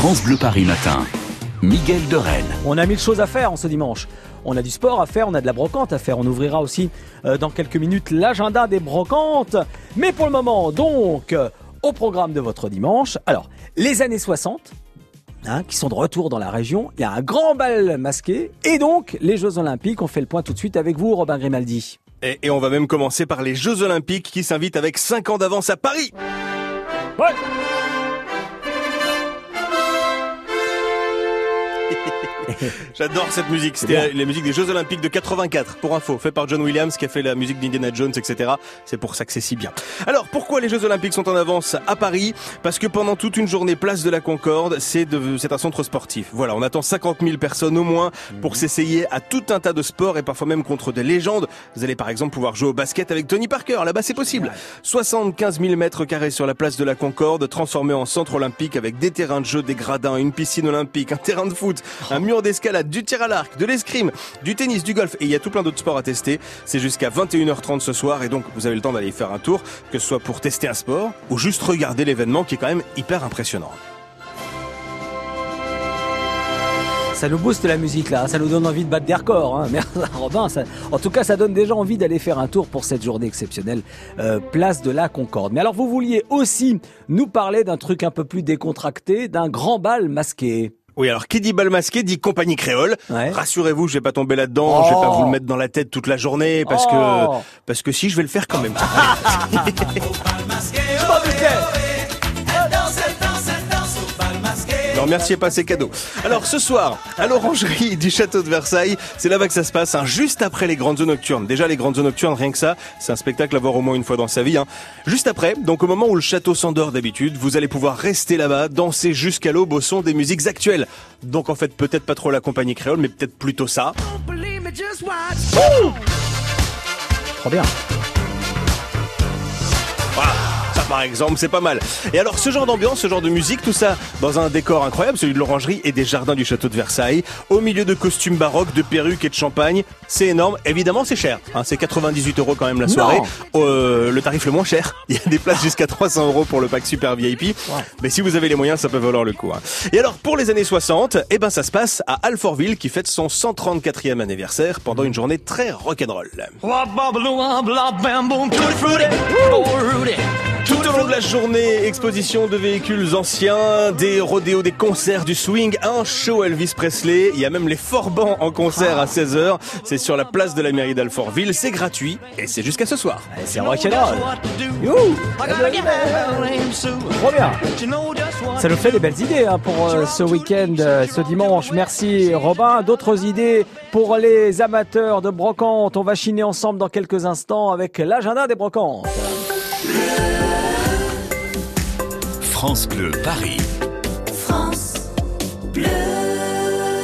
France Bleu Paris Matin. Miguel de Rennes. On a mille choses à faire en ce dimanche. On a du sport à faire, on a de la brocante à faire. On ouvrira aussi euh, dans quelques minutes l'agenda des brocantes. Mais pour le moment, donc, euh, au programme de votre dimanche, alors, les années 60, hein, qui sont de retour dans la région. Il y a un grand bal masqué et donc les Jeux Olympiques. On fait le point tout de suite avec vous, Robin Grimaldi. Et, et on va même commencer par les Jeux Olympiques qui s'invitent avec 5 ans d'avance à Paris. Ouais. J'adore cette musique. C'était la musique des Jeux Olympiques de 84, pour info, fait par John Williams qui a fait la musique d'Indiana Jones, etc. C'est pour ça que c'est si bien. Alors, pourquoi les Jeux Olympiques sont en avance à Paris? Parce que pendant toute une journée, place de la Concorde, c'est un centre sportif. Voilà, on attend 50 000 personnes au moins pour s'essayer à tout un tas de sports et parfois même contre des légendes. Vous allez par exemple pouvoir jouer au basket avec Tony Parker. Là-bas, c'est possible. 75 000 mètres carrés sur la place de la Concorde, transformé en centre olympique avec des terrains de jeu, des gradins, une piscine olympique, un terrain de foot, un d'escalade, du tir à l'arc, de l'escrime, du tennis, du golf et il y a tout plein d'autres sports à tester. C'est jusqu'à 21h30 ce soir et donc vous avez le temps d'aller faire un tour, que ce soit pour tester un sport ou juste regarder l'événement qui est quand même hyper impressionnant. Ça nous booste la musique là, ça nous donne envie de battre des records. Hein. Merci Robin. En tout cas, ça donne déjà envie d'aller faire un tour pour cette journée exceptionnelle, euh, place de la Concorde. Mais alors, vous vouliez aussi nous parler d'un truc un peu plus décontracté, d'un grand bal masqué. Oui, alors qui dit bal masqué dit compagnie créole. Ouais. Rassurez-vous, je vais pas tomber là-dedans, je vais Oh. pas vous le mettre dans la tête toute la journée parce Oh. que parce que si je vais le faire quand même. Ne remerciez pas ces cadeaux. Alors ce soir, à l'orangerie du château de Versailles, c'est là-bas que ça se passe, hein, juste après les grandes eaux nocturnes. Déjà les grandes eaux nocturnes, rien que ça, c'est un spectacle à voir au moins une fois dans sa vie. hein. Juste après, donc au moment où le château s'endort d'habitude, vous allez pouvoir rester là-bas, danser jusqu'à l'aube au son des musiques actuelles. Donc en fait peut-être pas trop la compagnie créole, mais peut-être plutôt ça. Trop bien. Par exemple, c'est pas mal. Et alors ce genre d'ambiance, ce genre de musique, tout ça dans un décor incroyable, celui de l'orangerie et des jardins du château de Versailles, au milieu de costumes baroques, de perruques et de champagne, c'est énorme. Évidemment, c'est cher. Hein, c'est 98 euros quand même la soirée. Euh, le tarif le moins cher. Il y a des places jusqu'à 300 euros pour le pack super VIP. Mais si vous avez les moyens, ça peut valoir le coup. hein. Et alors pour les années 60, eh ben ça se passe à Alfortville qui fête son 134e anniversaire pendant une journée très rock'n'roll. La journée, exposition de véhicules anciens, des rodéos, des concerts, du swing, un show Elvis Presley. Il y a même les Forbans en concert à 16h. C'est sur la place de la mairie d'Alfortville. C'est gratuit et c'est jusqu'à ce soir. C'est rock'n'roll. Trop bien. Ça nous fait des belles idées hein, pour euh, ce week-end, euh, ce dimanche. Merci Robin. D'autres idées pour les amateurs de brocante. On va chiner ensemble dans quelques instants avec l'agenda des brocantes. France Bleu Paris. France